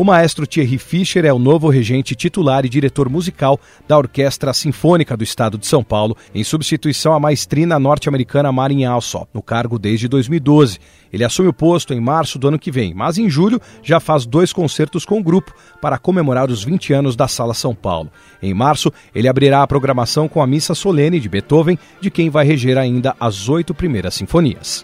O maestro Thierry Fischer é o novo regente titular e diretor musical da Orquestra Sinfônica do Estado de São Paulo, em substituição à maestrina norte-americana Marin Alsop, no cargo desde 2012. Ele assume o posto em março do ano que vem, mas em julho já faz dois concertos com o grupo para comemorar os 20 anos da Sala São Paulo. Em março, ele abrirá a programação com a Missa Solene de Beethoven, de quem vai reger ainda as oito primeiras sinfonias.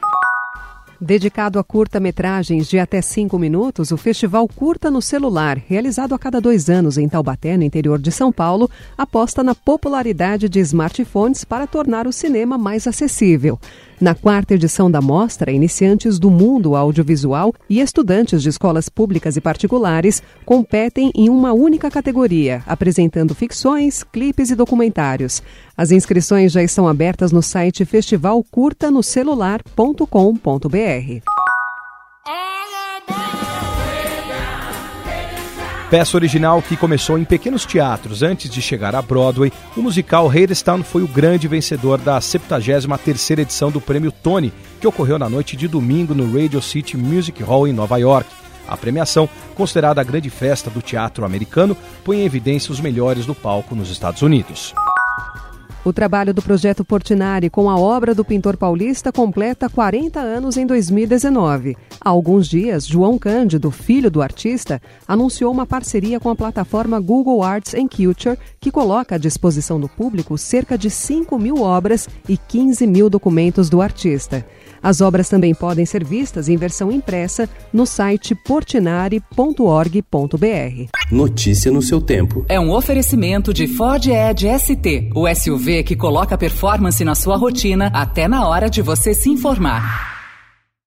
Dedicado a curta-metragens de até cinco minutos, o Festival Curta no Celular, realizado a cada dois anos em Taubaté, no interior de São Paulo, aposta na popularidade de smartphones para tornar o cinema mais acessível. Na quarta edição da mostra, iniciantes do mundo audiovisual e estudantes de escolas públicas e particulares competem em uma única categoria, apresentando ficções, clipes e documentários. As inscrições já estão abertas no site festivalcurtanocelular.com.br. Peça original que começou em pequenos teatros antes de chegar a Broadway, o musical Hadestown foi o grande vencedor da 73ª edição do Prêmio Tony, que ocorreu na noite de domingo no Radio City Music Hall em Nova York. A premiação, considerada a grande festa do teatro americano, põe em evidência os melhores do palco nos Estados Unidos. O trabalho do projeto Portinari com a obra do pintor paulista completa 40 anos em 2019. Há alguns dias, João Cândido, filho do artista, anunciou uma parceria com a plataforma Google Arts and Culture, que coloca à disposição do público cerca de 5 mil obras e 15 mil documentos do artista. As obras também podem ser vistas em versão impressa no site portinari.org.br. Notícia no seu tempo. É um oferecimento de Ford Edge ST, o SUV que coloca performance na sua rotina até na hora de você se informar.